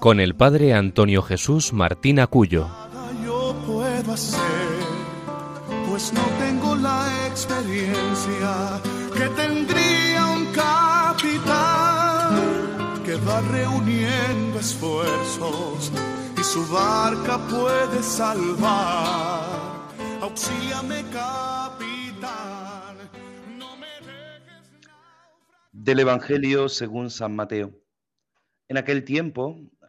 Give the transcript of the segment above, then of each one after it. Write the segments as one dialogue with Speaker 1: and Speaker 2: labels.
Speaker 1: con el padre Antonio Jesús Martín Acuyo.
Speaker 2: Yo puedo hacer, pues no tengo la experiencia que tendría un capitán que va reuniendo esfuerzos y su barca puede salvar. Auxíame, capitán. No me dejes
Speaker 3: Del Evangelio según San Mateo. En aquel tiempo,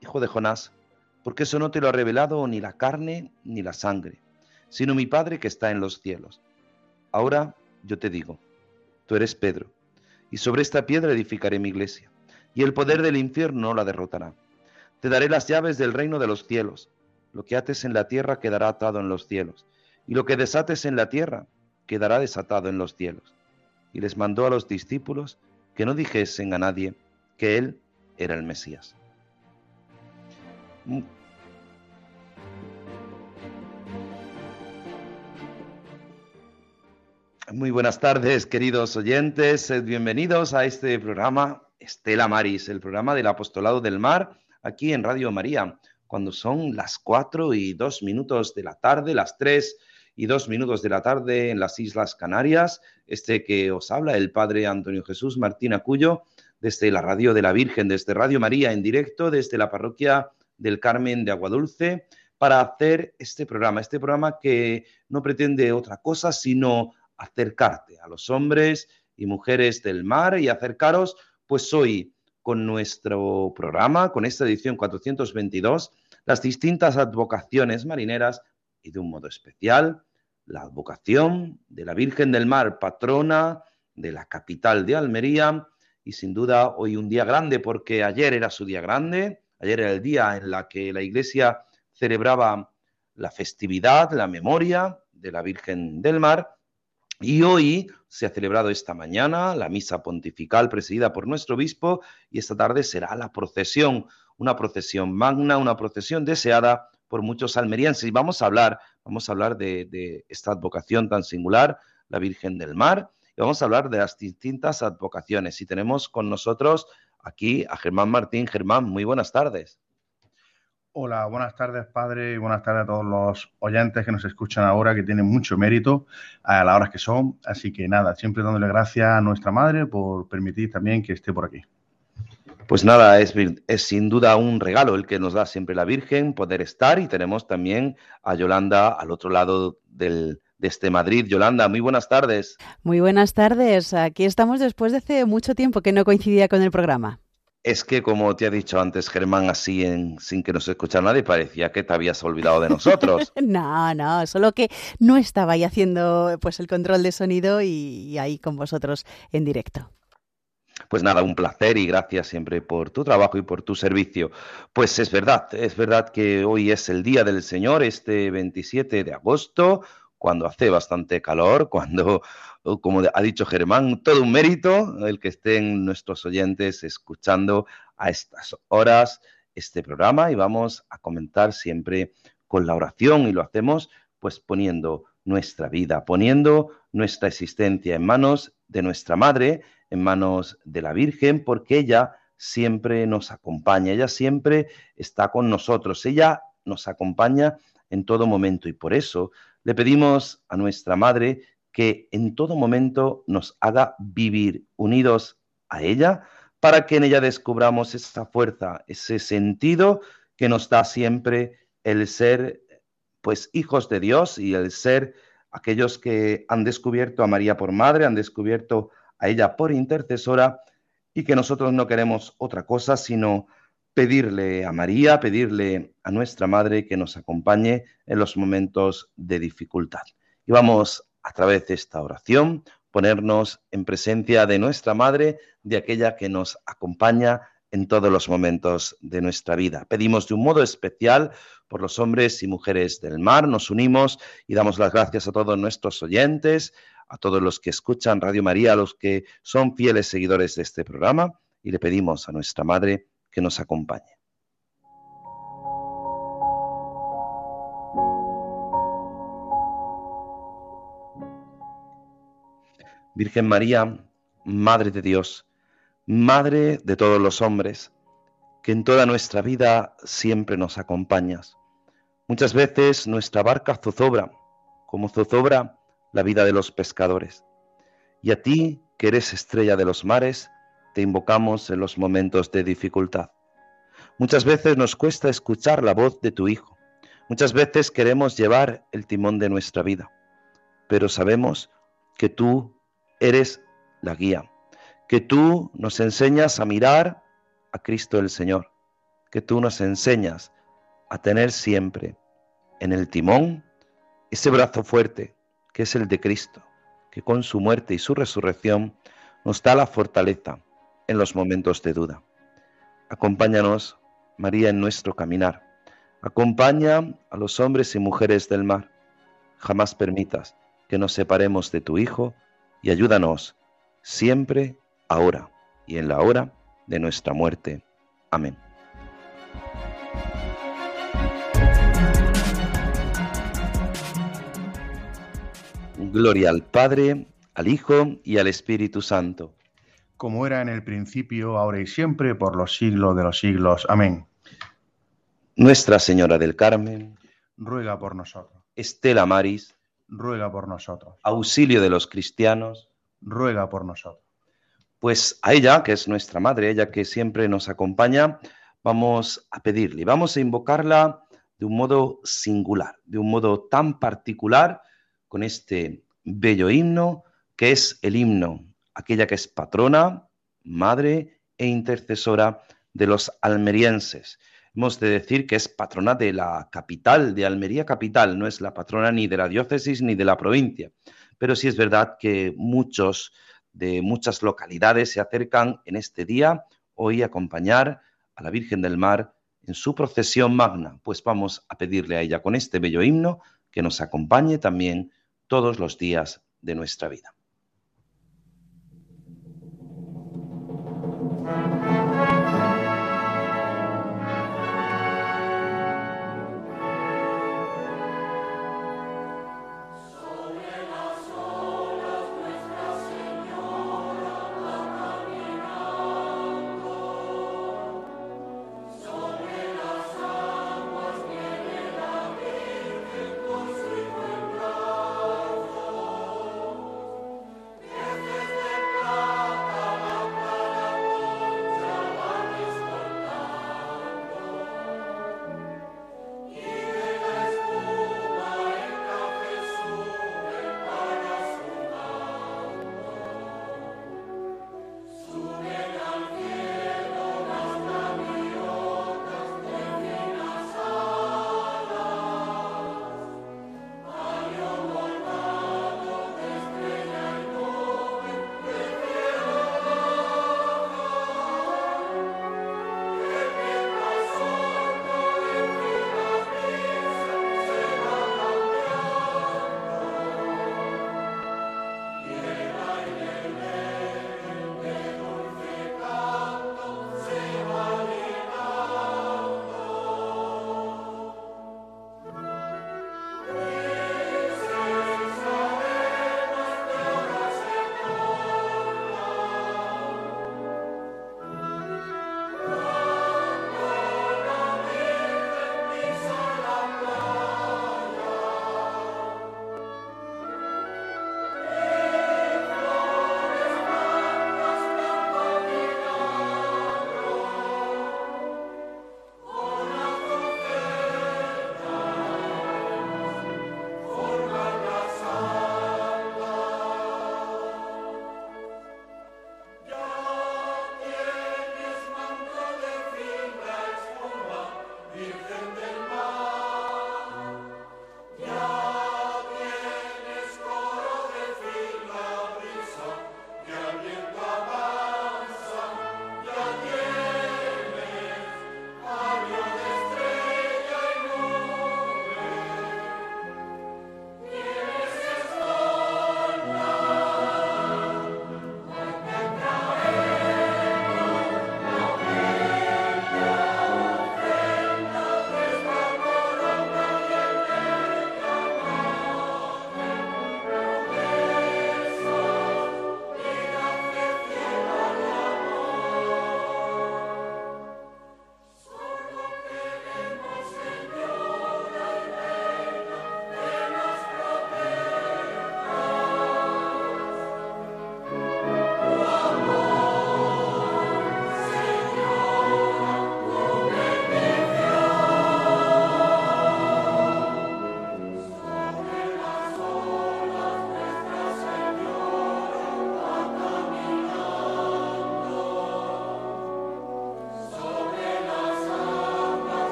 Speaker 3: hijo de Jonás, porque eso no te lo ha revelado ni la carne ni la sangre, sino mi Padre que está en los cielos. Ahora yo te digo, tú eres Pedro, y sobre esta piedra edificaré mi iglesia, y el poder del infierno no la derrotará. Te daré las llaves del reino de los cielos. Lo que ates en la tierra quedará atado en los cielos, y lo que desates en la tierra quedará desatado en los cielos. Y les mandó a los discípulos que no dijesen a nadie que él era el Mesías. Muy buenas tardes, queridos oyentes. Bienvenidos a este programa Estela Maris, el programa del Apostolado del Mar, aquí en Radio María, cuando son las cuatro y dos minutos de la tarde, las tres y dos minutos de la tarde en las Islas Canarias. Este que os habla, el Padre Antonio Jesús Martín Acuyo, desde la Radio de la Virgen, desde Radio María en directo, desde la parroquia del Carmen de Aguadulce, para hacer este programa, este programa que no pretende otra cosa sino acercarte a los hombres y mujeres del mar y acercaros, pues hoy con nuestro programa, con esta edición 422, las distintas advocaciones marineras y de un modo especial la advocación de la Virgen del Mar, patrona de la capital de Almería, y sin duda hoy un día grande porque ayer era su día grande, ayer era el día en la que la Iglesia celebraba la festividad, la memoria de la Virgen del Mar, y hoy se ha celebrado esta mañana la misa pontifical presidida por nuestro obispo y esta tarde será la procesión, una procesión magna, una procesión deseada por muchos almerienses. Y vamos a hablar, vamos a hablar de, de esta advocación tan singular, la Virgen del Mar, y vamos a hablar de las distintas advocaciones. Y tenemos con nosotros aquí a Germán Martín. Germán, muy buenas tardes.
Speaker 4: Hola, buenas tardes, padre, y buenas tardes a todos los oyentes que nos escuchan ahora, que tienen mucho mérito a las horas que son. Así que nada, siempre dándole gracias a nuestra madre por permitir también que esté por aquí.
Speaker 3: Pues nada, es, es, sin duda un regalo el que nos da siempre la Virgen, poder estar y tenemos también a Yolanda al otro lado del, de este Madrid. Yolanda, muy buenas tardes.
Speaker 5: Muy buenas tardes. Aquí estamos después de hace mucho tiempo que no coincidía con el programa.
Speaker 3: Es que, como te ha dicho antes Germán, así en, sin que nos escuchara nadie, parecía que te habías olvidado de nosotros.
Speaker 5: no, no, solo que no estaba ahí haciendo pues el control de sonido y, y ahí con vosotros en directo.
Speaker 3: Pues nada, un placer y gracias siempre por tu trabajo y por tu servicio. Pues es verdad, es verdad que hoy es el Día del Señor, este 27 de agosto, cuando hace bastante calor, cuando, como ha dicho Germán, todo un mérito el que estén nuestros oyentes escuchando a estas horas este programa y vamos a comentar siempre con la oración y lo hacemos pues poniendo nuestra vida, poniendo nuestra existencia en manos de nuestra Madre, en manos de la Virgen, porque ella siempre nos acompaña, ella siempre está con nosotros, ella nos acompaña en todo momento y por eso le pedimos a nuestra Madre que en todo momento nos haga vivir unidos a ella para que en ella descubramos esa fuerza, ese sentido que nos da siempre el ser pues hijos de Dios y el ser aquellos que han descubierto a María por madre, han descubierto a ella por intercesora y que nosotros no queremos otra cosa sino pedirle a María, pedirle a nuestra madre que nos acompañe en los momentos de dificultad. Y vamos a través de esta oración ponernos en presencia de nuestra madre, de aquella que nos acompaña en todos los momentos de nuestra vida. Pedimos de un modo especial por los hombres y mujeres del mar, nos unimos y damos las gracias a todos nuestros oyentes, a todos los que escuchan Radio María, a los que son fieles seguidores de este programa y le pedimos a nuestra Madre que nos acompañe. Virgen María, Madre de Dios, Madre de todos los hombres, que en toda nuestra vida siempre nos acompañas. Muchas veces nuestra barca zozobra, como zozobra la vida de los pescadores. Y a ti, que eres estrella de los mares, te invocamos en los momentos de dificultad. Muchas veces nos cuesta escuchar la voz de tu Hijo. Muchas veces queremos llevar el timón de nuestra vida, pero sabemos que tú eres la guía que tú nos enseñas a mirar a Cristo el Señor, que tú nos enseñas a tener siempre en el timón ese brazo fuerte que es el de Cristo, que con su muerte y su resurrección nos da la fortaleza en los momentos de duda. Acompáñanos, María, en nuestro caminar. Acompaña a los hombres y mujeres del mar. Jamás permitas que nos separemos de tu Hijo y ayúdanos siempre ahora y en la hora de nuestra muerte. Amén. Gloria al Padre, al Hijo y al Espíritu Santo.
Speaker 4: Como era en el principio, ahora y siempre, por los siglos de los siglos. Amén.
Speaker 3: Nuestra Señora del Carmen,
Speaker 4: ruega por nosotros.
Speaker 3: Estela Maris,
Speaker 4: ruega por nosotros.
Speaker 3: Auxilio de los cristianos,
Speaker 4: ruega por nosotros
Speaker 3: pues a ella, que es nuestra madre, ella que siempre nos acompaña, vamos a pedirle, vamos a invocarla de un modo singular, de un modo tan particular, con este bello himno, que es el himno, aquella que es patrona, madre e intercesora de los almerienses. Hemos de decir que es patrona de la capital, de Almería capital, no es la patrona ni de la diócesis ni de la provincia, pero sí es verdad que muchos de muchas localidades se acercan en este día hoy a acompañar a la Virgen del Mar en su procesión magna, pues vamos a pedirle a ella con este bello himno que nos acompañe también todos los días de nuestra vida.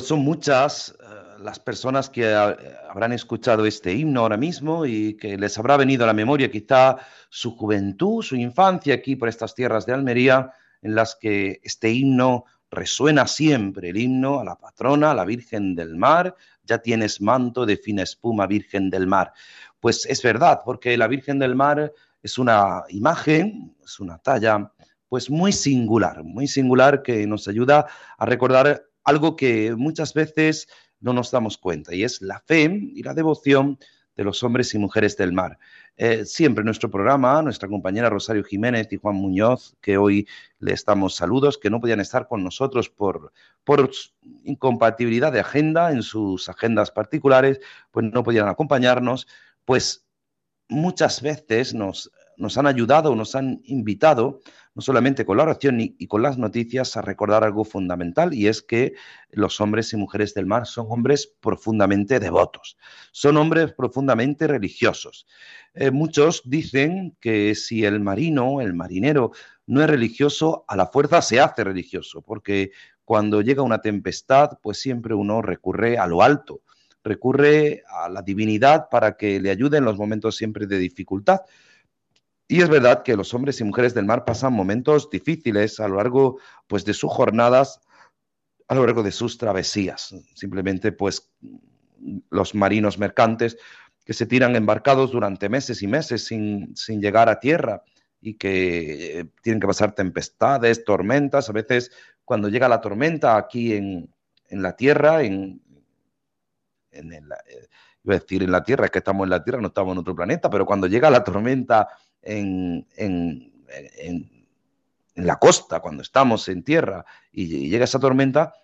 Speaker 3: Pues son muchas eh, las personas que habrán escuchado este himno ahora mismo y que les habrá venido a la memoria quizá su juventud, su infancia aquí por estas tierras de Almería, en las que este himno resuena siempre, el himno a la patrona, a la Virgen del Mar, ya tienes manto de fina espuma, Virgen del Mar. Pues es verdad, porque la Virgen del Mar es una imagen, es una talla, pues muy singular, muy singular que nos ayuda a recordar algo que muchas veces no nos damos cuenta, y es la fe y la devoción de los hombres y mujeres del mar. Eh, siempre nuestro programa, nuestra compañera Rosario Jiménez y Juan Muñoz, que hoy le estamos saludos, que no podían estar con nosotros por, por incompatibilidad de agenda en sus agendas particulares, pues no podían acompañarnos, pues muchas veces nos, nos han ayudado, nos han invitado no solamente con la oración y, con las noticias, a recordar algo fundamental, y es que los hombres y mujeres del mar son hombres profundamente devotos, son hombres profundamente religiosos. Eh, muchos dicen que si el marino, el marinero, no es religioso, a la fuerza se hace religioso, porque cuando llega una tempestad, pues siempre uno recurre a lo alto, recurre a la divinidad para que le ayude en los momentos siempre de dificultad. Y es verdad que los hombres y mujeres del mar pasan momentos difíciles a lo largo pues, de sus jornadas, a lo largo de sus travesías. Simplemente, pues, los marinos mercantes que se tiran embarcados durante meses y meses sin, llegar a tierra y que eh, tienen que pasar tempestades, tormentas. A veces, cuando llega la tormenta aquí en, la tierra, en, en el, eh, decir en la tierra, es que estamos en la tierra, no estamos en otro planeta, pero cuando llega la tormenta en, la costa, cuando estamos en tierra y, llega esa tormenta,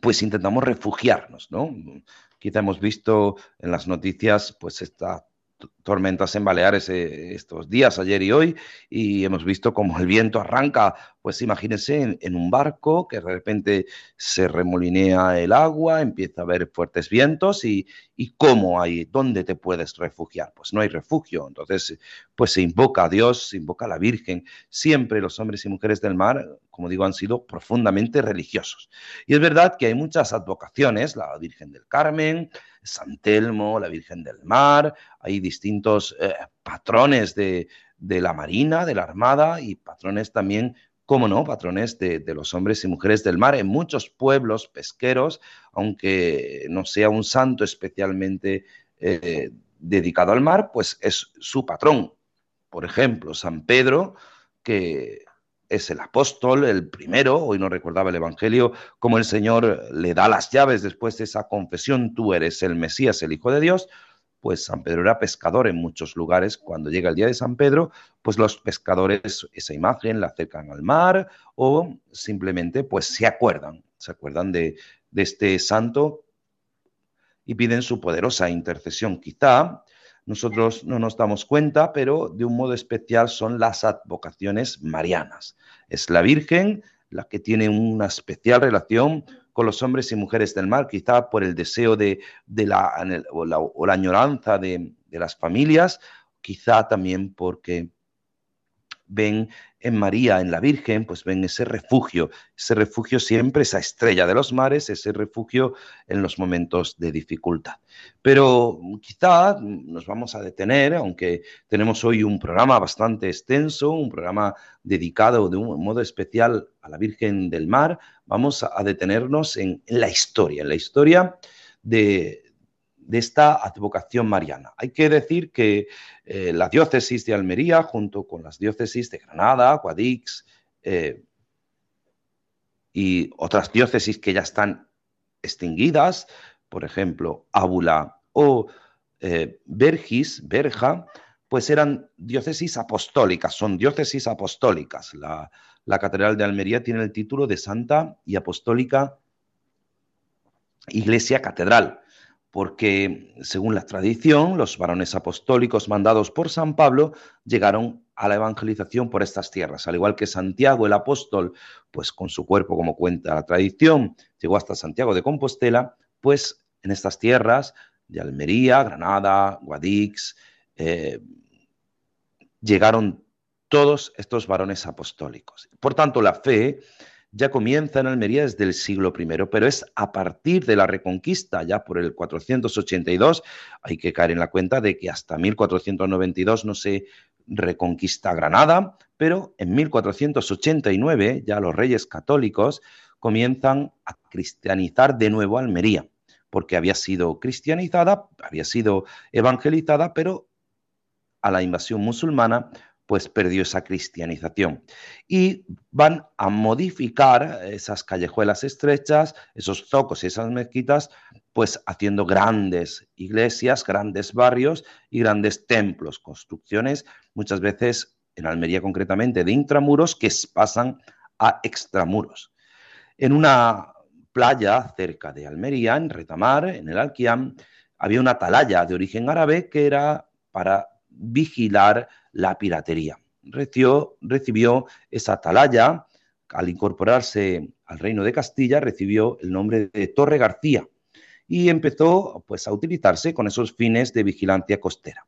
Speaker 3: pues intentamos refugiarnos, ¿no? Quizá hemos visto en las noticias, pues esta tormentas en Baleares eh, estos días, ayer y hoy, y hemos visto cómo el viento arranca, pues imagínense en, un barco que de repente se remolinea el agua, empieza a haber fuertes vientos y, y cómo hay, dónde te puedes refugiar. Pues no hay refugio, entonces pues se invoca a Dios, se invoca a la Virgen. Siempre los hombres y mujeres del mar, como digo, han sido profundamente religiosos. Y es verdad que hay muchas advocaciones, la Virgen del Carmen, San Telmo, la Virgen del Mar, hay distintos eh, patrones de, la Marina, de la Armada y patrones también, como no, patrones de, los hombres y mujeres del mar en muchos pueblos pesqueros, aunque no sea un santo especialmente eh, dedicado al mar, pues es su patrón. Por ejemplo, San Pedro, que es el apóstol, el primero, hoy no recordaba el Evangelio, como el Señor le da las llaves después de esa confesión, tú eres el Mesías, el Hijo de Dios, pues San Pedro era pescador en muchos lugares. Cuando llega el día de San Pedro, pues los pescadores esa imagen la acercan al mar o simplemente pues se acuerdan, se acuerdan de, de este santo y piden su poderosa intercesión. Quizá nosotros no nos damos cuenta, pero de un modo especial son las advocaciones marianas. Es la Virgen la que tiene una especial relación con los hombres y mujeres del mar, quizá por el deseo de, la, o, la, añoranza de, de las familias, quizá también porque ven en María, en la Virgen, pues ven ese refugio, ese refugio siempre, esa estrella de los mares, ese refugio en los momentos de dificultad. Pero quizá nos vamos a detener, aunque tenemos hoy un programa bastante extenso, un programa dedicado de un modo especial a la Virgen del Mar, vamos a detenernos en, la historia, en la historia de, de esta advocación mariana. Hay que decir que eh, la diócesis de Almería, junto con las diócesis de Granada, Guadix eh, y otras diócesis que ya están extinguidas, por ejemplo, Ábula o eh, Berja, pues eran diócesis apostólicas, son diócesis apostólicas. La, la Catedral de Almería tiene el título de Santa y Apostólica Iglesia Catedral porque, según la tradición, los varones apostólicos mandados por San Pablo llegaron a la evangelización por estas tierras, al igual que Santiago el apóstol, pues con su cuerpo, como cuenta la tradición, llegó hasta Santiago de Compostela, pues en estas tierras de Almería, Granada, Guadix, eh, llegaron todos estos varones apostólicos. Por tanto, la fe ya comienza en Almería desde el siglo I, pero es a partir de la Reconquista, ya por el 482, hay que caer en la cuenta de que hasta 1492 no se reconquista Granada, pero en 1489 ya los reyes católicos comienzan a cristianizar de nuevo Almería, porque había sido cristianizada, había sido evangelizada, pero a la invasión musulmana pues perdió esa cristianización. Y van a modificar esas callejuelas estrechas, esos zocos y esas mezquitas, pues haciendo grandes iglesias, grandes barrios y grandes templos, construcciones muchas veces en Almería concretamente de intramuros que pasan a extramuros. En una playa cerca de Almería, en Retamar, en el Alquiam, había una atalaya de origen árabe que era para vigilar la piratería. Recibió, esa atalaya, al incorporarse al reino de Castilla, recibió el nombre de Torre García y empezó pues, a utilizarse con esos fines de vigilancia costera.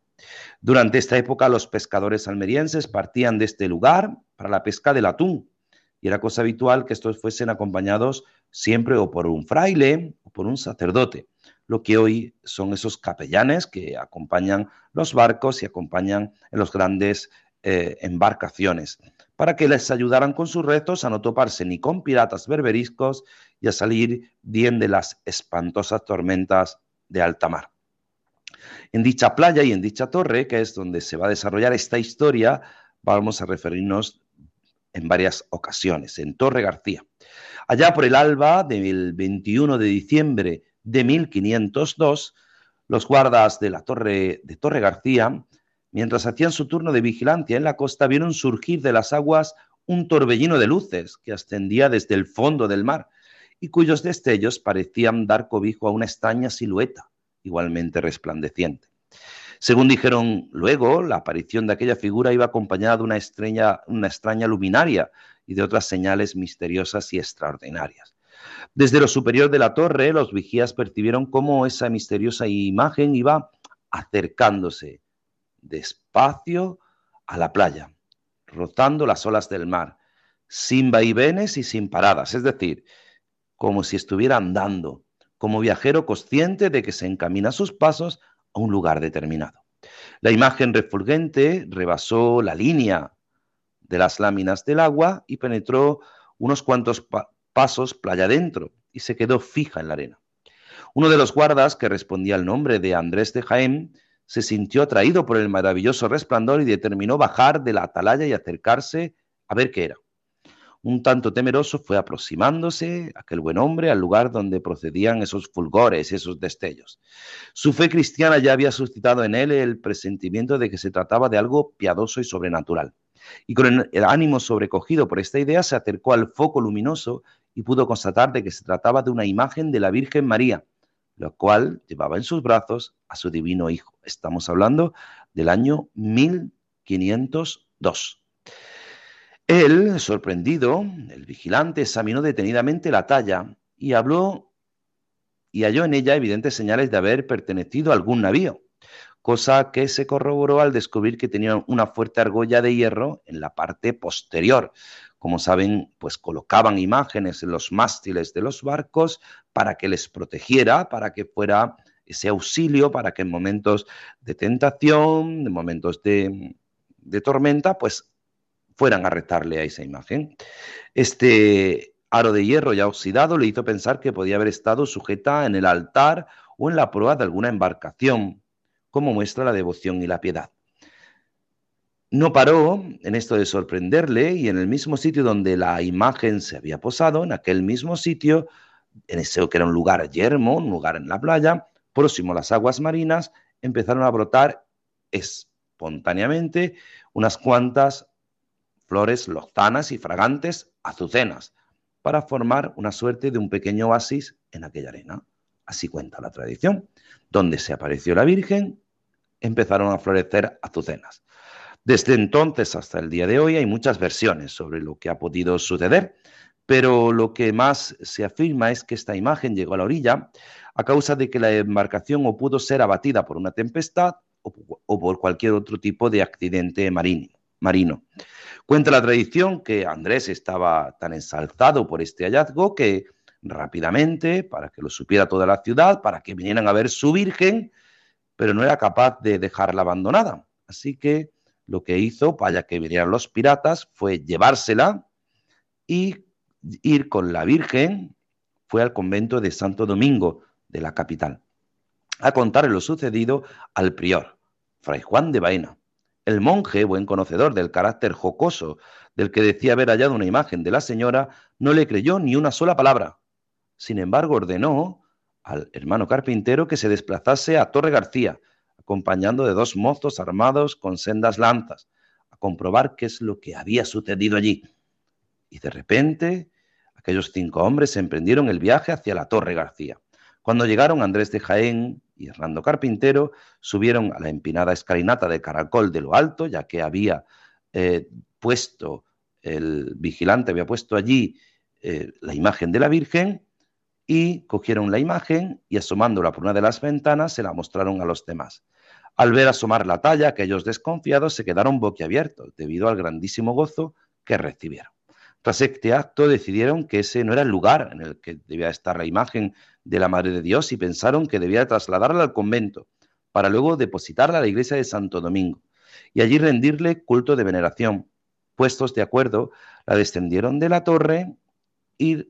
Speaker 3: Durante esta época los pescadores almerienses partían de este lugar para la pesca del atún y era cosa habitual que estos fuesen acompañados siempre o por un fraile o por un sacerdote lo que hoy son esos capellanes que acompañan los barcos y acompañan en las grandes eh, embarcaciones, para que les ayudaran con sus retos a no toparse ni con piratas berberiscos y a salir bien de las espantosas tormentas de alta mar. En dicha playa y en dicha torre, que es donde se va a desarrollar esta historia, vamos a referirnos en varias ocasiones, en Torre García. Allá por el alba del 21 de diciembre de 1502, los guardas de la torre de Torre García, mientras hacían su turno de vigilancia en la costa, vieron surgir de las aguas un torbellino de luces que ascendía desde el fondo del mar y cuyos destellos parecían dar cobijo a una extraña silueta, igualmente resplandeciente. Según dijeron luego, la aparición de aquella figura iba acompañada de una, una extraña luminaria y de otras señales misteriosas y extraordinarias. Desde lo superior de la torre, los vigías percibieron cómo esa misteriosa imagen iba acercándose despacio a la playa, rozando las olas del mar, sin vaivenes y sin paradas, es decir, como si estuviera andando, como viajero consciente de que se encamina sus pasos a un lugar determinado. La imagen refulgente rebasó la línea de las láminas del agua y penetró unos cuantos pasos playa adentro y se quedó fija en la arena. Uno de los guardas, que respondía al nombre de Andrés de Jaén, se sintió atraído por el maravilloso resplandor y determinó bajar de la atalaya y acercarse a ver qué era. Un tanto temeroso fue aproximándose aquel buen hombre al lugar donde procedían esos fulgores, esos destellos. Su fe cristiana ya había suscitado en él el presentimiento de que se trataba de algo piadoso y sobrenatural. Y con el ánimo sobrecogido por esta idea se acercó al foco luminoso y pudo constatar de que se trataba de una imagen de la Virgen María, la cual llevaba en sus brazos a su divino Hijo. Estamos hablando del año 1502. Él, sorprendido, el vigilante, examinó detenidamente la talla y habló y halló en ella evidentes señales de haber pertenecido a algún navío, cosa que se corroboró al descubrir que tenía una fuerte argolla de hierro en la parte posterior, como saben, pues colocaban imágenes en los mástiles de los barcos para que les protegiera, para que fuera ese auxilio, para que en momentos de tentación, en momentos de, de tormenta, pues fueran a retarle a esa imagen. Este aro de hierro ya oxidado le hizo pensar que podía haber estado sujeta en el altar o en la proa de alguna embarcación, como muestra la devoción y la piedad. No paró en esto de sorprenderle y en el mismo sitio donde la imagen se había posado, en aquel mismo sitio, en ese que era un lugar yermo, un lugar en la playa, próximo a las aguas marinas, empezaron a brotar espontáneamente unas cuantas flores lozanas y fragantes azucenas, para formar una suerte de un pequeño oasis en aquella arena. Así cuenta la tradición. Donde se apareció la Virgen, empezaron a florecer azucenas. Desde entonces hasta el día de hoy hay muchas versiones sobre lo que ha podido suceder, pero lo que más se afirma es que esta imagen llegó a la orilla a causa de que la embarcación o pudo ser abatida por una tempestad o, por cualquier otro tipo de accidente marino. Cuenta la tradición que Andrés estaba tan ensalzado por este hallazgo que rápidamente, para que lo supiera toda la ciudad, para que vinieran a ver su Virgen, pero no era capaz de dejarla abandonada. Así que lo que hizo, para que vinieran los piratas, fue llevársela y ir con la Virgen, fue al convento de Santo Domingo, de la capital, a contarle lo sucedido al prior, Fray Juan de Baena. El monje, buen conocedor del carácter jocoso del que decía haber hallado una imagen de la señora, no le creyó ni una sola palabra. Sin embargo, ordenó al hermano carpintero que se desplazase a Torre García, acompañando de dos mozos armados con sendas lanzas, a comprobar qué es lo que había sucedido allí. Y de repente, aquellos cinco hombres emprendieron el viaje hacia la Torre García. Cuando llegaron Andrés de Jaén y Hernando Carpintero, subieron a la empinada escalinata de Caracol de lo alto, ya que había eh, puesto, el vigilante había puesto allí eh, la imagen de la Virgen, y cogieron la imagen y asomándola por una de las ventanas se la mostraron a los demás. Al ver asomar la talla, aquellos desconfiados se quedaron boquiabiertos debido al grandísimo gozo que recibieron. Tras este acto decidieron que ese no era el lugar en el que debía estar la imagen de la Madre de Dios y pensaron que debía trasladarla al convento para luego depositarla a la iglesia de Santo Domingo y allí rendirle culto de veneración. Puestos de acuerdo, la descendieron de la torre y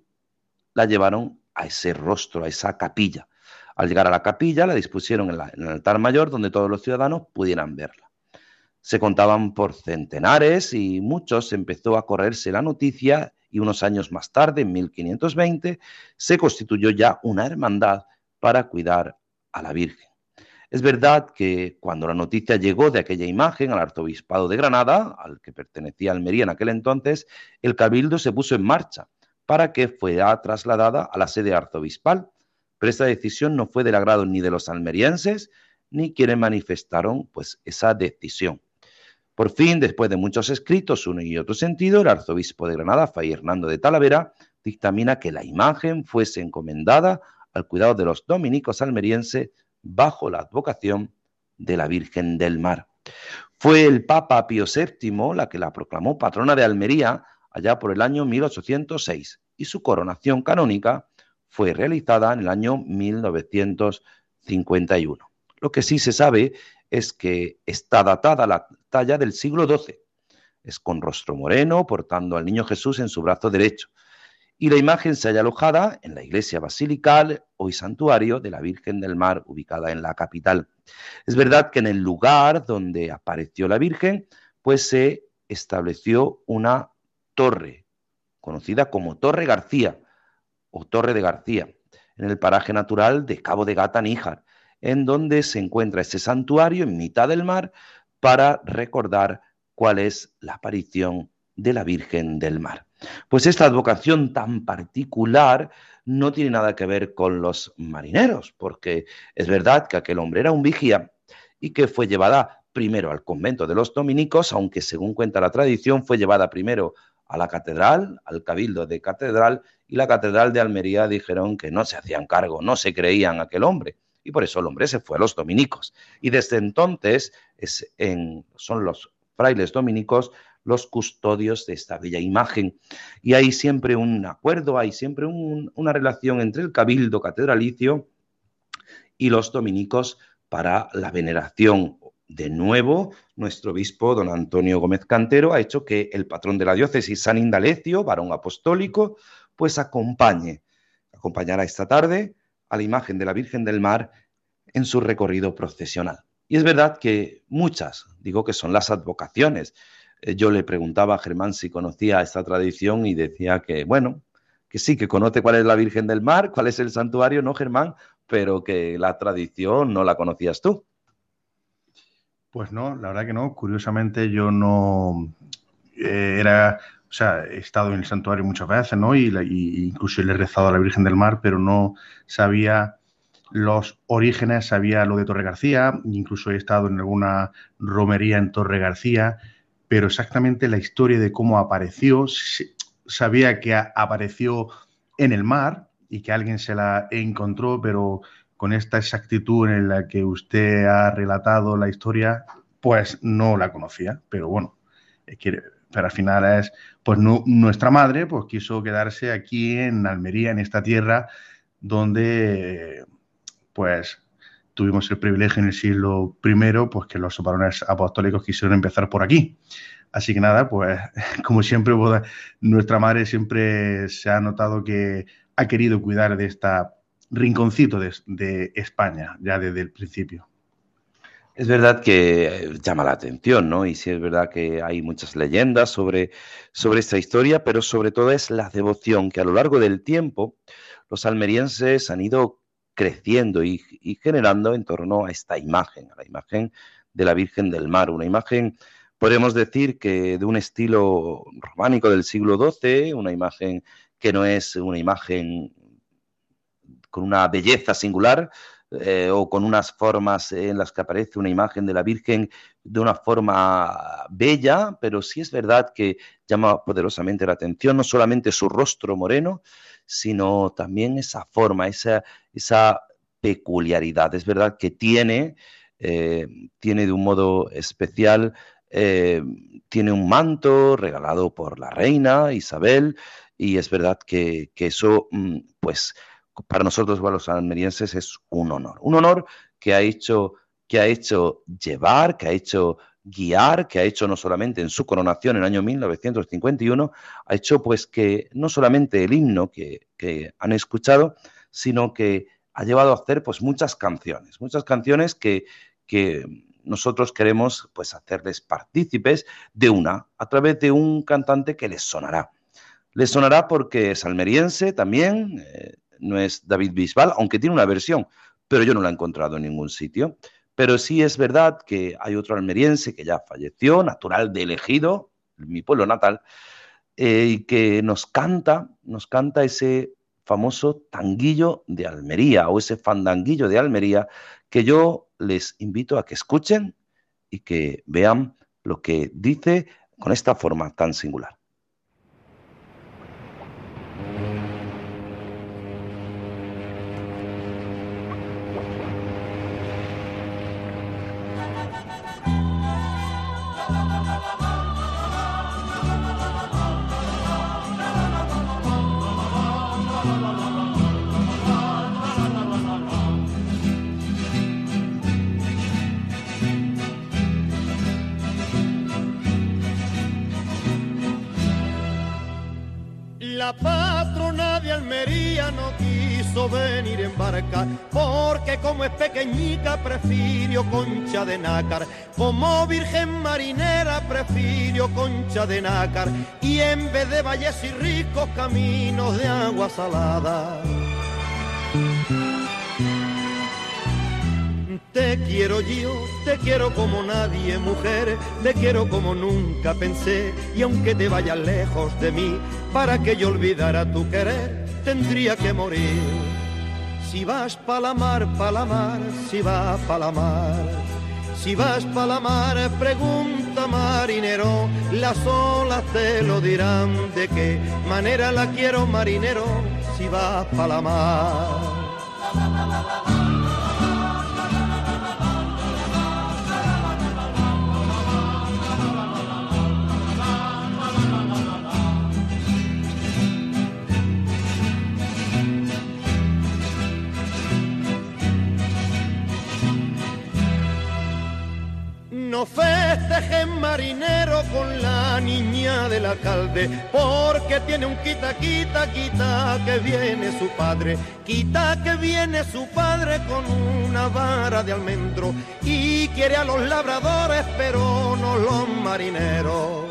Speaker 3: la llevaron a ese rostro, a esa capilla. Al llegar a la capilla, la dispusieron en, el altar mayor donde todos los ciudadanos pudieran verla se contaban por centenares y muchos empezó a correrse la noticia y unos años más tarde, en 1520, se constituyó ya una hermandad para cuidar a la Virgen. Es verdad que cuando la noticia llegó de aquella imagen al arzobispado de Granada, al que pertenecía Almería en aquel entonces, el cabildo se puso en marcha para que fuera trasladada a la sede arzobispal. Pero esta decisión no fue del agrado ni de los almerienses, ni quienes manifestaron pues esa decisión. Por fin, después de muchos escritos, uno y otro sentido, el arzobispo de Granada, Fray Hernando de Talavera, dictamina que la imagen fuese encomendada al cuidado de los dominicos almerienses bajo la advocación de la Virgen del Mar. Fue el Papa Pío VII la que la proclamó patrona de Almería allá por el año 1806 y su coronación canónica fue realizada en el año 1951. Lo que sí se sabe es que está datada la talla del siglo XII. Es con rostro moreno, portando al niño Jesús en su brazo derecho. Y la imagen se halla alojada en la iglesia basilical, hoy santuario de la Virgen del Mar, ubicada en la capital. Es verdad que en el lugar donde apareció la Virgen, pues se estableció una torre, conocida como Torre García o Torre de García, en el paraje natural de Cabo de Gata Níjar, en donde se encuentra ese santuario en mitad del mar para recordar cuál es la aparición de la Virgen del Mar. Pues esta advocación tan particular no tiene nada que ver con los marineros, porque es verdad que aquel hombre era un vigía y que fue llevada primero al convento de los dominicos, aunque según cuenta la tradición fue llevada primero a la catedral, al cabildo de catedral, y la catedral de Almería dijeron que no se hacían cargo, no se creían aquel hombre y por eso el hombre se fue a los dominicos. Y desde entonces es en, son los frailes dominicos los custodios de esta bella imagen. Y hay siempre un acuerdo, hay siempre una relación entre el cabildo catedralicio y los dominicos para la veneración. De nuevo, nuestro obispo, don Antonio Gómez Cantero, ha hecho que el patrón de la diócesis, San Indalecio, varón apostólico, pues acompañe, acompañará esta tarde a la imagen de la Virgen del Mar en su recorrido procesional. Y es verdad que muchas, digo que son las advocaciones. Eh, yo le preguntaba a Germán si conocía esta tradición y decía que, bueno, que sí, que conoce cuál es la Virgen del Mar, cuál es el santuario, no Germán, pero que la tradición no la conocías tú.
Speaker 4: Pues no, la verdad que no. Curiosamente yo no eh, era o sea, he estado en el santuario muchas veces, ¿no? Y, incluso le he rezado a la Virgen del Mar, pero no sabía los orígenes, sabía lo de Torre García, incluso he estado en alguna romería en Torre García, pero exactamente la historia de cómo apareció, sabía que apareció en el mar y que alguien se la encontró, pero con esta exactitud en la que usted ha relatado la historia, pues no la conocía, pero bueno, pero al final es, pues nuestra madre pues quiso quedarse aquí en Almería, en esta tierra donde pues tuvimos el privilegio en el siglo I, pues que los varones apostólicos quisieron empezar por aquí. Así que nada, pues como siempre, nuestra madre siempre se ha notado que ha querido cuidar de este rinconcito de, España, ya desde el principio.
Speaker 3: Es verdad que eh, llama la atención, ¿no? Y sí es verdad que hay muchas leyendas sobre, sobre esta historia, pero sobre todo es la devoción que a lo largo del tiempo los almerienses han ido creciendo y, generando en torno a esta imagen, a la imagen de la Virgen del Mar, una imagen, podemos decir que de un estilo románico del siglo XII, una imagen que no es una imagen con una belleza singular, eh, o con unas formas en las que aparece una imagen de la Virgen de una forma bella, pero sí es verdad que llama poderosamente la atención no solamente su rostro moreno, sino también esa forma, esa, esa peculiaridad. Es verdad que tiene, eh, tiene de un modo especial, eh, tiene un manto regalado por la reina Isabel y es verdad que, eso, mm, pues, para nosotros, los almerienses, es un honor. Un honor que ha hecho, que ha hecho llevar, que ha hecho guiar, que ha hecho no solamente en su coronación en el año 1951, ha hecho pues que no solamente el himno que, han escuchado, sino que ha llevado a hacer pues muchas canciones, muchas canciones que, que nosotros queremos pues hacerles partícipes de una, a través de un cantante que les sonará. Les sonará porque es almeriense también, eh, no es David Bisbal, aunque tiene una versión, pero yo no la he encontrado en ningún sitio. Pero sí es verdad que hay otro almeriense que ya falleció, natural de Elegido, mi pueblo natal, eh, y que nos canta, nos canta ese famoso tanguillo de Almería o ese fandanguillo de Almería que yo les invito a que escuchen y que vean lo que dice con esta forma tan singular.
Speaker 6: Quiso venir en barca porque como es pequeñita prefirió concha de nácar. Como virgen marinera prefirió concha de nácar y en vez de valles y ricos caminos de agua salada. Te quiero yo, te quiero como nadie, mujer, te quiero como nunca pensé, y aunque te vayas lejos de mí, para que yo olvidara tu querer, tendría que morir. Si vas pa' la mar, pa' la mar, si vas pa' la mar. Si vas pa' la mar, pregunta marinero, las olas te lo dirán de qué manera la quiero marinero, si vas pa' la mar. Marinero con la niña del alcalde, porque tiene un quita, quita, quita que viene su padre, quita que viene su padre con una vara de almendro y quiere a los labradores, pero no los marineros.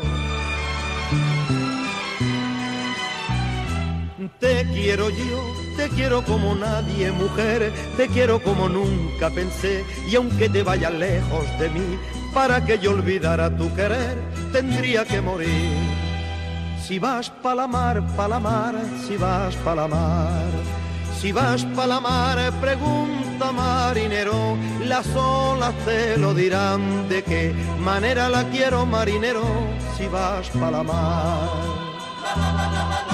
Speaker 6: Te quiero yo, te quiero como nadie, mujer, te quiero como nunca pensé, y aunque te vayas lejos de mí, para que yo olvidara tu querer, tendría que morir. Si vas pa' la mar, pa' la mar, si vas pa' la mar. Si vas pa' la mar, pregunta marinero, las olas te lo dirán de qué manera la quiero marinero, si vas pa' la mar.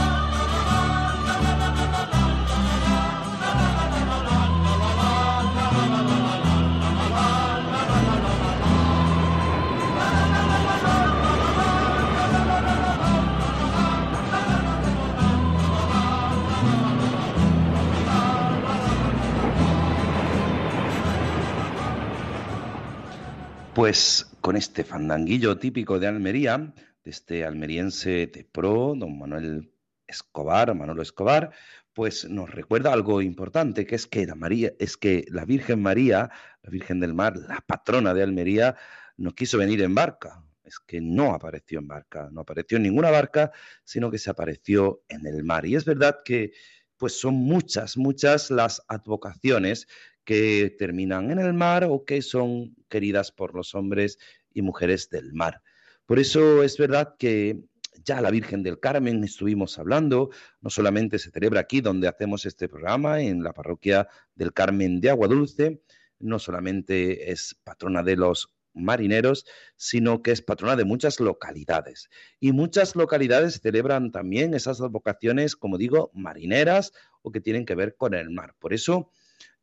Speaker 3: Pues con este fandanguillo típico de Almería, de este almeriense de pro, don Manuel Escobar, Manolo Escobar, pues nos recuerda algo importante, que es que la María, es que la Virgen María, la Virgen del Mar, la patrona de Almería, no quiso venir en barca, es que no apareció en barca, no apareció en ninguna barca, sino que se apareció en el mar. Y es verdad que pues son muchas, muchas las advocaciones que terminan en el mar o que son queridas por los hombres y mujeres del mar. Por eso es verdad que ya la Virgen del Carmen estuvimos hablando, no solamente se celebra aquí donde hacemos este programa, en la parroquia del Carmen de Agua Dulce, no solamente es patrona de los marineros, sino que es patrona de muchas localidades. Y muchas localidades celebran también esas vocaciones, como digo, marineras o que tienen que ver con el mar. Por eso,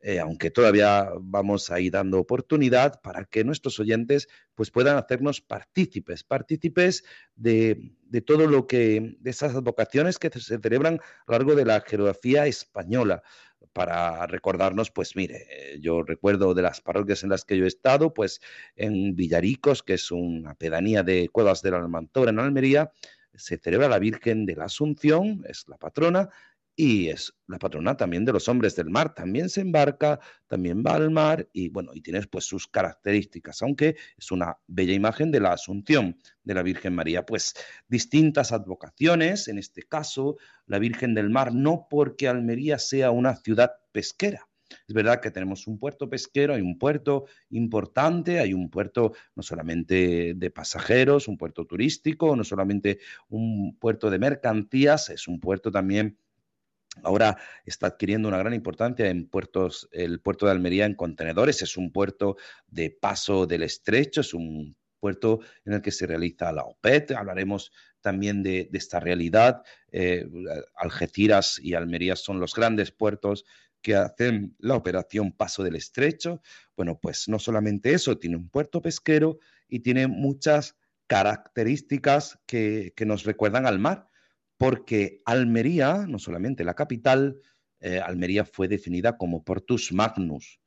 Speaker 3: eh, aunque todavía vamos a ir dando oportunidad para que nuestros oyentes pues, puedan hacernos partícipes, partícipes de, de todo lo que, de esas vocaciones que se celebran a lo largo de la geografía española. Para recordarnos, pues mire, yo recuerdo de las parroquias en las que yo he estado, pues en Villaricos, que es una pedanía de Cuevas del Almantor en Almería, se celebra la Virgen de la Asunción, es la patrona, y es la patrona también de los hombres del mar. También se embarca, también va al mar y bueno, y tiene pues sus características, aunque es una bella imagen de la Asunción de la Virgen María. Pues distintas advocaciones, en este caso la Virgen del Mar, no porque Almería sea una ciudad pesquera. Es verdad que tenemos un puerto pesquero, hay un puerto importante, hay un puerto no solamente de pasajeros, un puerto turístico, no solamente un puerto de mercancías, es un puerto también Ahora está adquiriendo una gran importancia en puertos, el puerto de Almería en contenedores, es un puerto de paso del estrecho, es un puerto en el que se realiza la OPET, hablaremos también de, esta realidad. Eh, Algeciras y Almería son los grandes puertos que hacen la operación Paso del Estrecho. Bueno, pues no solamente eso, tiene un puerto pesquero y tiene muchas características que nos recuerdan al mar porque Almería, no solamente la capital, eh, Almería fue definida como Portus Magnus,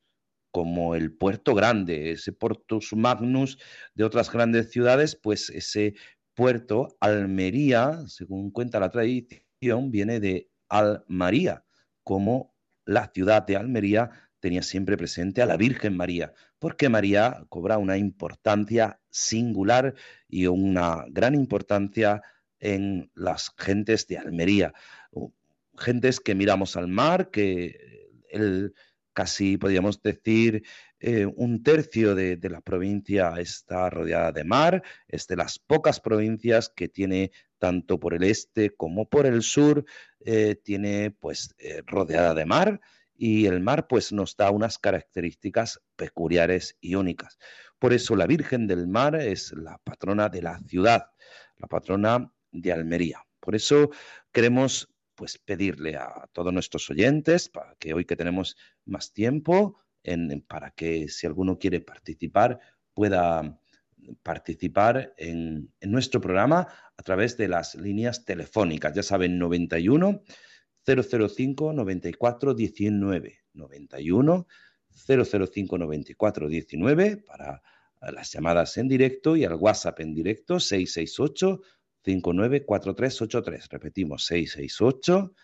Speaker 3: como el puerto grande, ese Portus Magnus de otras grandes ciudades, pues ese puerto, Almería, según cuenta la tradición, viene de Almaría, como la ciudad de Almería tenía siempre presente a la Virgen María, porque María cobra una importancia singular y una gran importancia en las gentes de Almería, gentes que miramos al mar, que el, casi podríamos decir eh, un tercio de, la provincia está rodeada de mar, es de las pocas provincias que tiene tanto por el este como por el sur, eh, tiene pues eh, rodeada de mar y el mar pues nos da unas características peculiares y únicas. Por eso la Virgen del Mar es la patrona de la ciudad, la patrona de Almería. Por eso queremos pues pedirle a todos nuestros oyentes, para que hoy que tenemos más tiempo, para que si alguno quiere participar, pueda participar en, en, nuestro programa a través de las líneas telefónicas. Ya saben, 91 005 94 19. 91 005 94 19 para las llamadas en directo y al WhatsApp en directo 668 594383. Repetimos, 668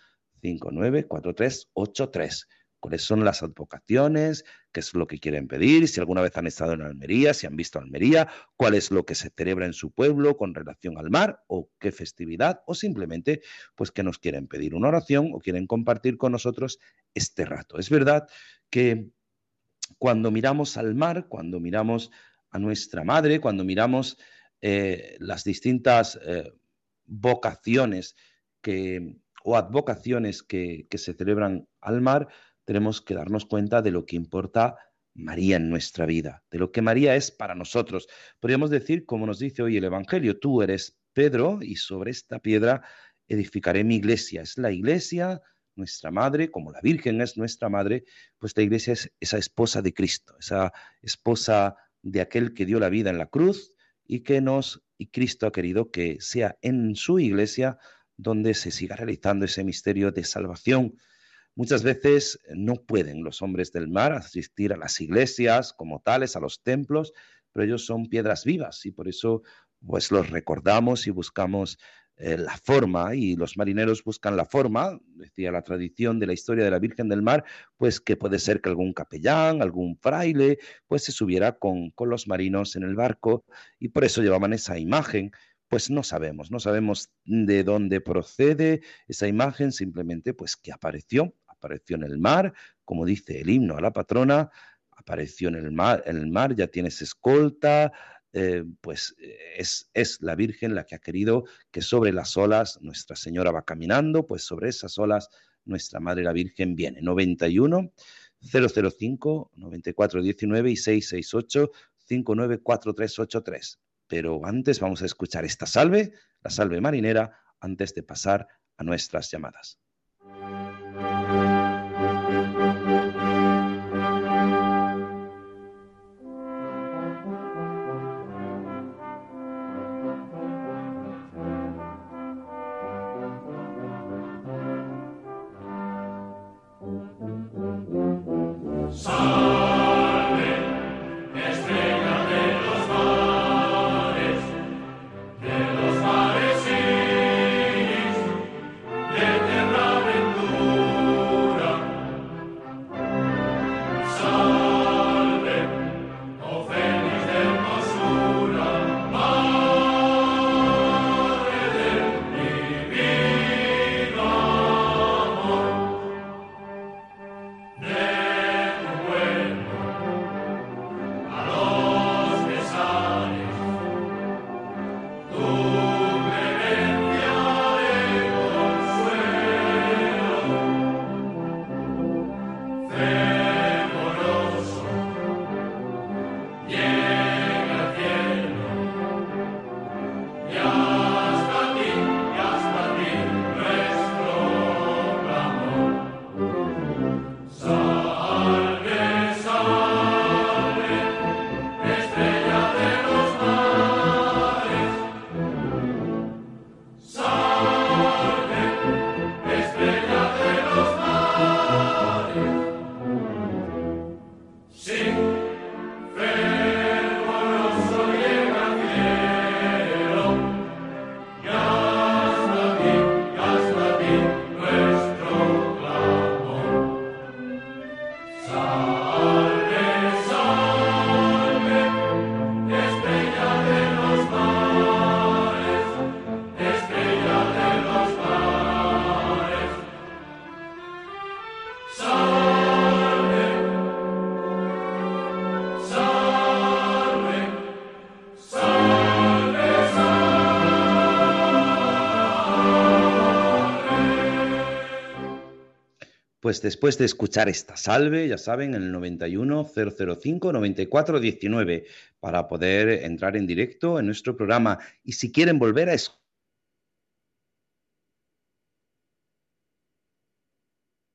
Speaker 3: 594383. ¿Cuáles son las advocaciones? ¿Qué es lo que quieren pedir? Si alguna vez han estado en Almería, si han visto Almería, cuál es lo que se celebra en su pueblo con relación al mar o qué festividad o simplemente pues que nos quieren pedir una oración o quieren compartir con nosotros este rato. Es verdad que cuando miramos al mar, cuando miramos a nuestra madre, cuando miramos eh, las distintas eh, vocaciones que, o advocaciones que, que se celebran al mar, tenemos que darnos cuenta de lo que importa María en nuestra vida, de lo que María es para nosotros. Podríamos decir, como nos dice hoy el Evangelio, tú eres Pedro y sobre esta piedra edificaré mi iglesia. Es la iglesia, nuestra madre, como la Virgen es nuestra madre, pues la iglesia es esa esposa de Cristo, esa esposa de aquel que dio la vida en la cruz, y que nos, y Cristo ha querido que sea en su iglesia donde se siga realizando ese misterio de salvación. Muchas veces no pueden los hombres del mar asistir a las iglesias como tales, a los templos, pero ellos son piedras vivas y por eso pues los recordamos y buscamos eh, la forma y los marineros buscan la forma, decía la tradición de la historia de la Virgen del Mar, pues que puede ser que algún capellán, algún fraile, pues se subiera con, con los marinos en el barco y por eso llevaban esa imagen. Pues no sabemos, no sabemos de dónde procede esa imagen, simplemente pues que apareció, apareció en el mar, como dice el himno a la patrona, apareció en el mar, en el mar ya tienes escolta, eh, pues eh, es, es la Virgen la que ha querido que sobre las olas Nuestra Señora va caminando, pues sobre esas olas Nuestra Madre la Virgen viene. 91 005 9419 y 668 594383. Pero antes vamos a escuchar esta salve, la salve marinera, antes de pasar a nuestras llamadas. Pues después de escuchar esta salve, ya saben, en el 91 005 94 19 para poder entrar en directo en nuestro programa. Y si quieren volver a escuchar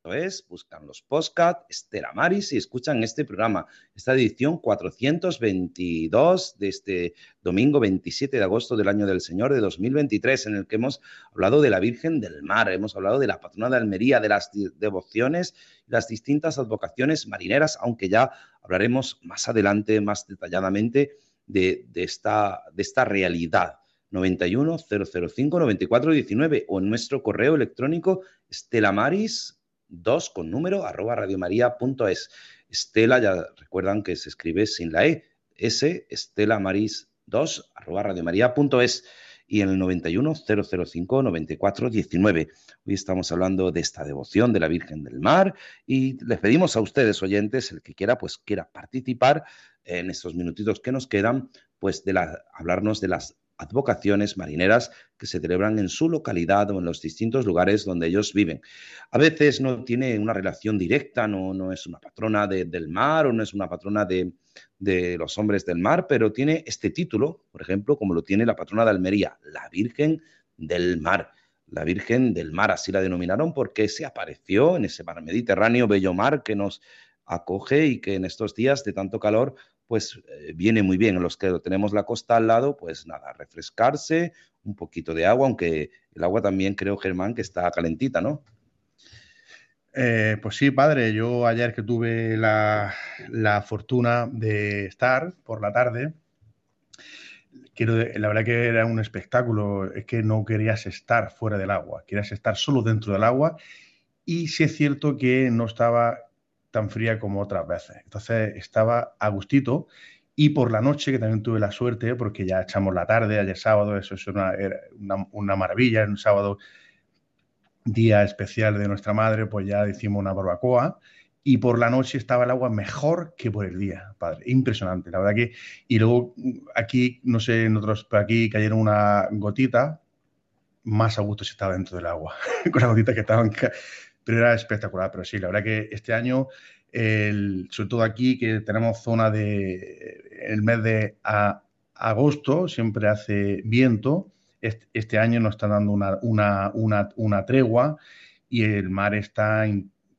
Speaker 3: es, buscan los podcast Estela Maris y escuchan este programa, esta edición 422 de este domingo 27 de agosto del año del Señor de 2023, en el que hemos hablado de la Virgen del Mar, hemos hablado de la patrona de Almería, de las devociones las distintas advocaciones marineras, aunque ya hablaremos más adelante, más detalladamente, de, esta, de esta realidad. 91 005 94 19 o en nuestro correo electrónico estelamaris 2 con número arroba radiomaria.es. Estela, ya recuerdan que se escribe sin la E, S, Estela Maris 2 arroba radiomaria.es y en el 91 005 94 19. Hoy estamos hablando de esta devoción de la Virgen del Mar y les pedimos a ustedes oyentes, el que quiera, pues quiera participar en estos minutitos que nos quedan, pues de la, hablarnos de las advocaciones marineras que se celebran en su localidad o en los distintos lugares donde ellos viven. A veces no tiene una relación directa, no, no es una patrona del mar o no es una patrona de, de los hombres del mar, pero tiene este título, por ejemplo, como lo tiene la patrona de Almería, la Virgen del Mar. La Virgen del Mar, así la denominaron porque se apareció en ese mar Mediterráneo, bello mar que nos acoge y que en estos días de tanto calor pues eh, viene muy bien. En los que tenemos la costa al lado, pues nada, refrescarse, un poquito de agua, aunque el agua también creo, Germán, que está calentita, ¿no?
Speaker 4: Eh, pues sí, padre, yo ayer que tuve la, fortuna de estar por la tarde quiero, la verdad que era un espectáculo, es que no querías estar fuera del agua, querías estar solo dentro del agua y sí es cierto que no estaba tan fría como otras veces. Entonces estaba a gustito y por la noche, que también tuve la suerte, porque ya echamos la tarde, ayer sábado, eso es una, una, una maravilla, un sábado día especial de nuestra madre, pues ya hicimos una barbacoa y por la noche estaba el agua mejor que por el día, padre. Impresionante, la verdad que. Y luego aquí, no sé, en otros, aquí cayeron una gotita, más a gusto si estaba dentro del agua, con las gotitas que estaban. Pero era espectacular, pero sí, la verdad que este año, el, sobre todo aquí, que tenemos zona de. El mes de agosto siempre hace viento. Este, año nos está dando una, una, una, una tregua y el mar está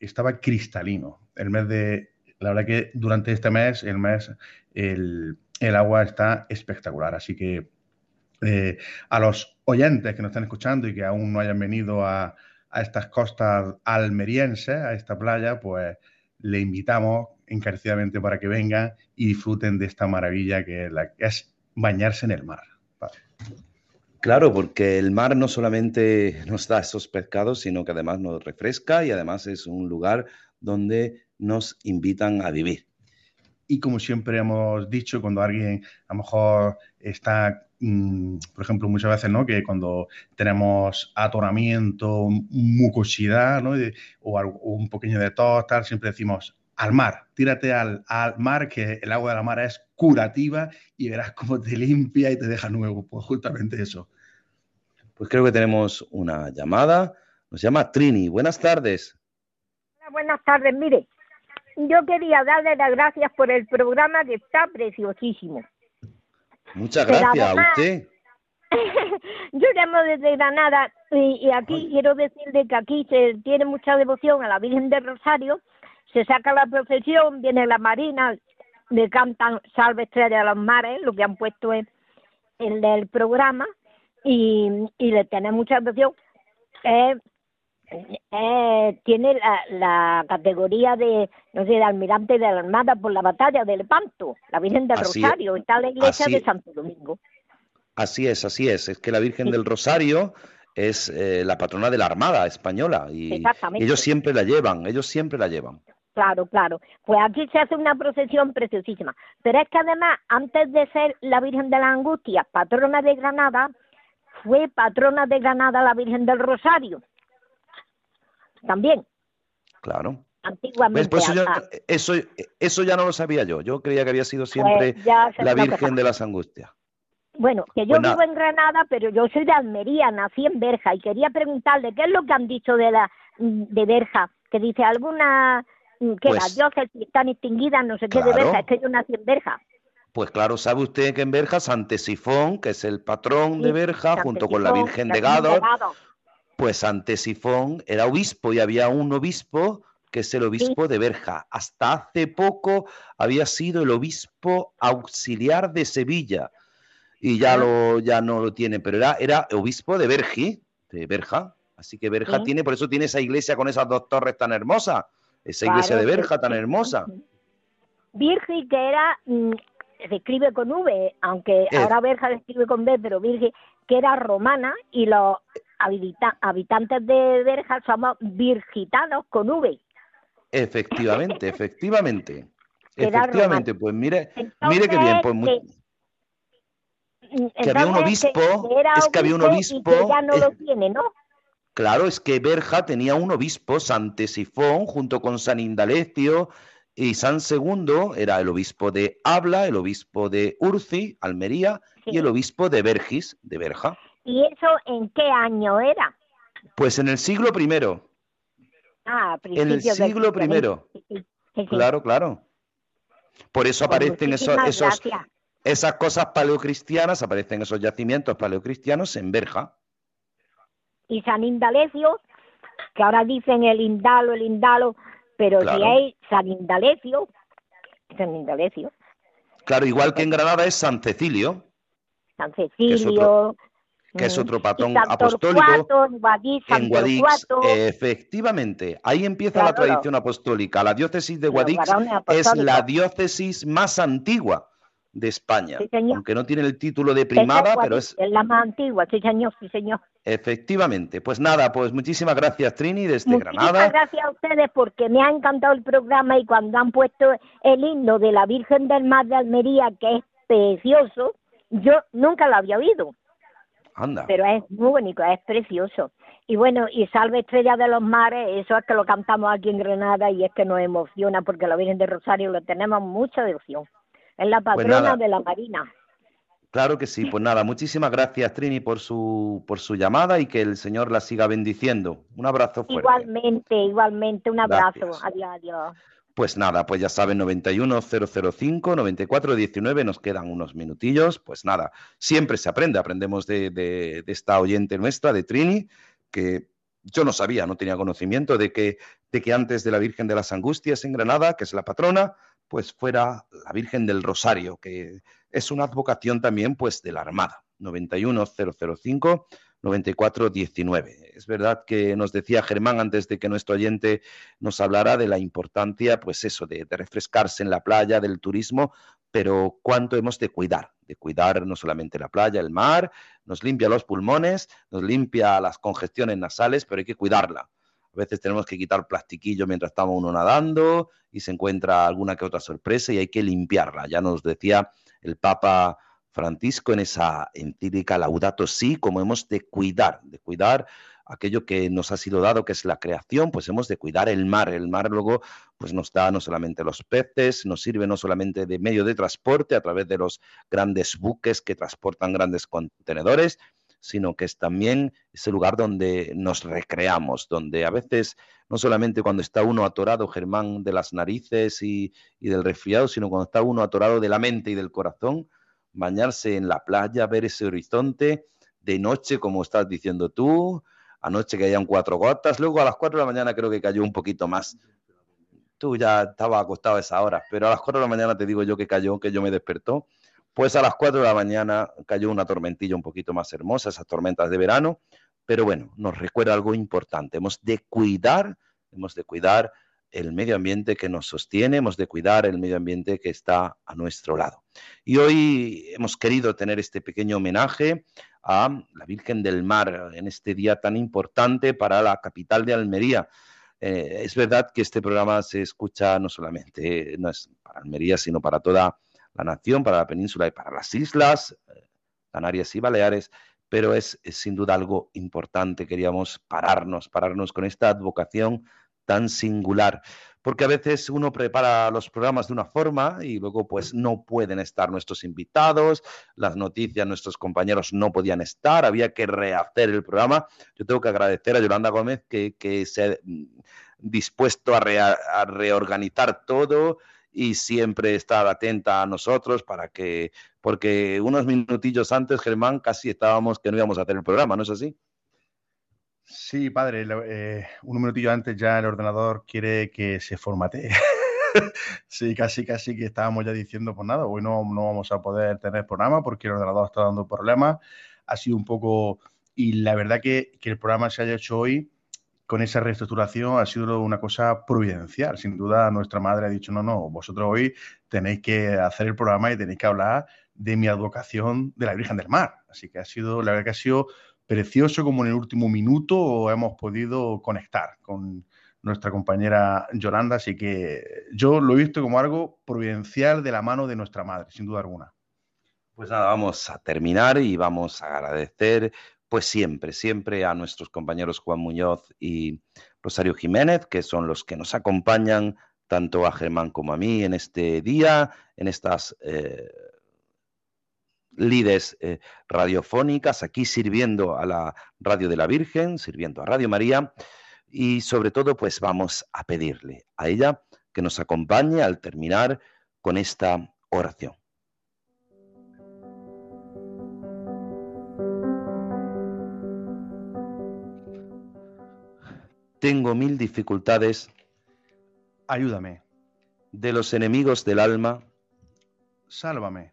Speaker 4: estaba cristalino. El mes de, la verdad que durante este mes, el mes, el, agua está espectacular. Así que eh, a los oyentes que nos están escuchando y que aún no hayan venido a, estas costas almerienses, a esta playa, pues le invitamos encarecidamente para que vengan y disfruten de esta maravilla que es, bañarse en el mar.
Speaker 3: Claro, porque el mar no solamente nos da esos pescados, sino que además nos refresca y además es un lugar donde nos invitan a vivir.
Speaker 4: Y como siempre hemos dicho, cuando alguien a lo mejor está, mm, por ejemplo, muchas veces, ¿no? Que cuando tenemos atoramiento, mucosidad, ¿no? o, un pequeño de tos, tal, siempre decimos al mar, tírate al, al, mar, que el agua de la mar es curativa y verás cómo te limpia y te deja nuevo. Pues justamente eso.
Speaker 3: Pues creo que tenemos una llamada. Nos llama Trini. Buenas tardes.
Speaker 7: buenas tardes. Mire, yo quería darle las gracias por el programa que está preciosísimo.
Speaker 3: Muchas gracias a usted.
Speaker 7: yo llamo desde Granada y, aquí quiero decirle que aquí se tiene mucha devoción a la Virgen del Rosario se saca la procesión, viene la marina, le cantan Salve Estrella de los Mares, lo que han puesto en, el programa, y, le tiene mucha atención. Eh, eh, tiene la, categoría de, no sé, de almirante de la Armada por la batalla de Lepanto, la Virgen del Rosario, está la iglesia de Santo Domingo.
Speaker 3: Así es, así es, es que la Virgen del Rosario es eh, la patrona de la Armada española y ellos siempre la llevan, ellos siempre la llevan.
Speaker 7: Claro, claro. Pues aquí se hace una procesión preciosísima. Pero es que además, antes de ser la Virgen de la Angustia, patrona de Granada, fue patrona de Granada la Virgen del Rosario. También.
Speaker 3: Claro.
Speaker 7: Antiguamente.
Speaker 3: Pues eso, eso, ya no lo sabía yo. Yo creía que había sido siempre pues la Virgen de las Angustias.
Speaker 7: Bueno, que yo pues vivo en Granada, pero yo soy de Almería, nací en Berja y quería preguntarle qué es lo que han dicho de la de Berja, que dice alguna que las pues dioses están extinguidas, no sé qué de Berja, es que yo nací en Berja.
Speaker 3: Pues claro, sabe usted que en Berja Santesifón, que es el patrón de Berja, junto con la Virgen de Gádor, pues Santesifón era obispo y había un obispo que es el obispo de Berja. Hasta hace poco había sido el obispo auxiliar de Sevilla y ya, lo, ya no lo tiene, pero era, era obispo de Bergi, de Berja. Así que Berja tiene, por eso tiene esa iglesia con esas dos torres tan hermosas esa iglesia de Berja tan hermosa.
Speaker 7: Virgi, que era, mm, se escribe con V, aunque ahora Berja se escribe con B, pero Virgi, que era romana y los habitantes de Berja somos virgitanos con V.
Speaker 3: Efectivamente, efectivamente. efectivamente, pues mire, mire qué bien, pues muy... que, había un obispo, es que había un obispo,
Speaker 7: que ya no lo tiene, ¿no?
Speaker 3: Claro, es que Berja tenía un obispo, San Tesifón, junto con San Indalecio, y San Segundo era el obispo de Habla, el obispo de Urci, Almería, y el obispo de Bergis, de Berja.
Speaker 7: ¿Y eso en qué año era?
Speaker 3: Pues en el siglo primero.
Speaker 7: Ah,
Speaker 3: En el siglo primero. claro, claro. Por eso pues aparecen esos, esos, esas cosas paleocristianas, aparecen esos yacimientos paleocristianos en Berja
Speaker 7: y San Indalecio, que ahora dicen el Indalo, el Indalo, pero si hay San Indalecio, San Indalecio.
Speaker 3: Claro, igual que en Granada es San Cecilio.
Speaker 7: San Cecilio.
Speaker 3: Que es otro, mm, patrón apostólico. en Guadix, efectivamente. Ahí empieza la tradición apostólica. La diócesis de Guadix es la diócesis más antigua de España.
Speaker 7: Sí, señor.
Speaker 3: Aunque no tiene el título de primada, pero es...
Speaker 7: Es la más antigua, sí señor, sí señor.
Speaker 3: Efectivamente. Pues nada, pues muchísimas gracias Trini desde
Speaker 7: Muchísimas
Speaker 3: Granada.
Speaker 7: gracias a ustedes porque me ha encantado el programa y cuando han puesto el himno de la Virgen del Mar de Almería, que es precioso, yo nunca lo había oído,
Speaker 3: Anda.
Speaker 7: pero es muy bonito, es precioso. Y bueno, y Salve Estrella de los Mares, eso es que lo cantamos aquí en Granada y es que nos emociona porque la Virgen de Rosario le tenemos mucha devoción. Es la
Speaker 3: Pues
Speaker 7: patrona de la Marina.
Speaker 3: Claro que sí, pues nada, muchísimas gracias Trini por su, por su llamada y que el Señor la siga bendiciendo. Un abrazo fuerte.
Speaker 7: Igualmente, igualmente, un abrazo.
Speaker 3: Gracias.
Speaker 7: Adiós, adiós.
Speaker 3: Pues nada, pues ya saben, 91005 9419, nos quedan unos minutillos. Pues nada, siempre se aprende, aprendemos de, de- de esta oyente nuestra, de Trini, que yo no sabía, no tenía conocimiento de que, de que antes de la Virgen de las Angustias en Granada, que es la patrona, pues fuera la Virgen del Rosario, que es una advocación también pues de la Armada. 91005 9419. Es verdad que nos decía Germán antes de que nuestro oyente nos hablara de la importancia, pues eso, de, refrescarse en la playa, del turismo, pero cuánto hemos de cuidar, de cuidar no solamente la playa, el mar, nos limpia los pulmones, nos limpia las congestiones nasales, pero hay que cuidarla. A veces tenemos que quitar plastiquillo mientras estamos uno nadando y se encuentra alguna que otra sorpresa y hay que limpiarla. Ya nos decía el Papa Francisco en esa encíclica Laudato Si, como hemos de cuidar, de cuidar aquello que nos ha sido dado, que es la creación, pues hemos de cuidar el mar. El mar luego pues nos da no solamente los peces, nos sirve no solamente de medio de transporte a través de los grandes buques que transportan grandes contenedores, sino que es también ese lugar donde nos recreamos, donde a veces no solamente cuando está uno atorado, Germán, de las narices y, y del resfriado, sino cuando está uno atorado de la mente y del corazón, bañarse en la playa, ver ese horizonte de noche, como estás diciendo tú, anoche caían cuatro gotas, luego a las cuatro de la mañana creo que cayó un poquito más. Tú ya estabas acostado a esa hora, pero a las cuatro de la mañana te digo yo que cayó, que yo me despertó. Pues a las cuatro de la mañana cayó una tormentilla un poquito más hermosa, esas tormentas de verano, pero bueno, nos recuerda algo importante. Hemos de cuidar, hemos de cuidar el medio ambiente que nos sostiene, hemos de cuidar el medio ambiente que está a nuestro lado. Y hoy hemos querido tener este pequeño homenaje a la Virgen del Mar en este día tan importante para la capital de Almería. Eh, es verdad que este programa se escucha no solamente, no es para Almería, sino para toda la nación, para la península y para las islas, eh, Canarias y Baleares, pero es, es sin duda algo importante. Queríamos pararnos, pararnos con esta advocación tan singular, porque a veces uno prepara los programas de una forma y luego pues no pueden estar nuestros invitados, las noticias, nuestros compañeros no podían estar, había que rehacer el programa. Yo tengo que agradecer a Yolanda Gómez que, que se ha dispuesto a, reorganizar todo y siempre estar atenta a nosotros para que, porque unos minutillos antes, Germán, casi estábamos que no íbamos a hacer el programa, ¿no es así?
Speaker 4: Sí, padre, eh, un minutillo antes ya el ordenador quiere que se formatee. sí, casi, casi que estábamos ya diciendo, pues nada, hoy no, no vamos a poder tener programa porque el ordenador está dando problemas. Ha sido un poco, y la verdad que, que el programa se haya hecho hoy con esa reestructuración ha sido una cosa providencial. Sin duda, nuestra madre ha dicho, no, no, vosotros hoy tenéis que hacer el programa y tenéis que hablar de mi advocación de la Virgen del Mar. Así que ha sido, la verdad que ha sido precioso como en el último minuto hemos podido conectar con nuestra compañera Yolanda, así que yo lo he visto como algo providencial de la mano de nuestra madre, sin duda alguna.
Speaker 3: Pues nada, vamos a terminar y vamos a agradecer pues siempre, siempre a nuestros compañeros Juan Muñoz y Rosario Jiménez, que son los que nos acompañan tanto a Germán como a mí en este día, en estas eh, lides eh, radiofónicas, aquí sirviendo a la Radio de la Virgen, sirviendo a Radio María, y sobre todo, pues vamos a pedirle a ella que nos acompañe al terminar con esta oración. Tengo mil dificultades.
Speaker 4: Ayúdame.
Speaker 3: De los enemigos del alma.
Speaker 4: Sálvame.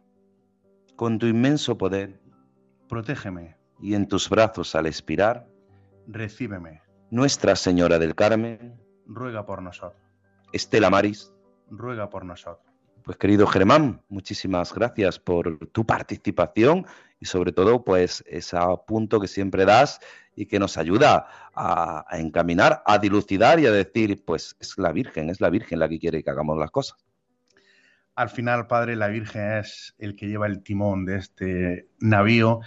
Speaker 3: Con tu inmenso poder
Speaker 4: Protégeme.
Speaker 3: y en tus brazos al expirar,
Speaker 4: Recíbeme.
Speaker 3: Nuestra Señora del Carmen,
Speaker 4: Ruega por nosotros.
Speaker 3: Estela Maris.
Speaker 4: Ruega por nosotros.
Speaker 3: Pues querido Germán, muchísimas gracias por tu participación y sobre todo pues ese punto que siempre das y que nos ayuda a, a encaminar, a dilucidar y a decir pues es la Virgen, es la Virgen la que quiere que hagamos las cosas.
Speaker 4: Al final, Padre, la Virgen es el que lleva el timón de este navío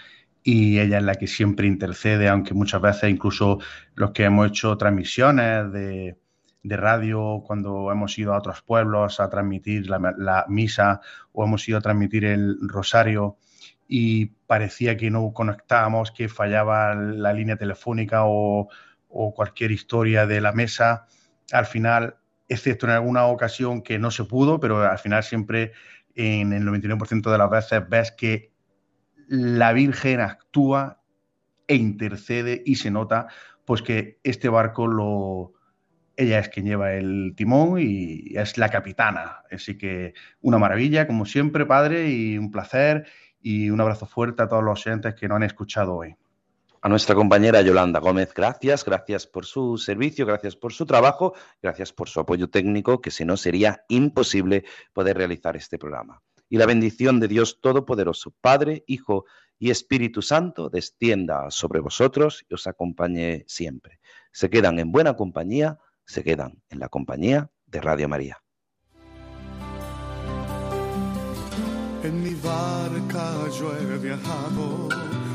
Speaker 4: y ella es la que siempre intercede, aunque muchas veces incluso los que hemos hecho transmisiones de, de radio, cuando hemos ido a otros pueblos a transmitir la, misa o hemos ido a transmitir el rosario y parecía que no conectábamos, que fallaba la línea telefónica o, o cualquier historia de la mesa, al final excepto en alguna ocasión que no se pudo, pero al final siempre en el 99% de las veces ves que la Virgen actúa e intercede y se nota pues que este barco lo ella es quien lleva el timón y es la capitana. Así que una maravilla, como siempre, padre, y un placer y un abrazo fuerte a todos los oyentes que nos han escuchado hoy.
Speaker 3: A nuestra compañera Yolanda Gómez, gracias, gracias por su servicio, gracias por su trabajo, gracias por su apoyo técnico, que si no sería imposible poder realizar este programa. Y la bendición de Dios Todopoderoso, Padre, Hijo y Espíritu Santo, descienda sobre vosotros y os acompañe siempre. Se quedan en buena compañía, se quedan en la compañía de Radio María.
Speaker 2: En mi barca yo he viajado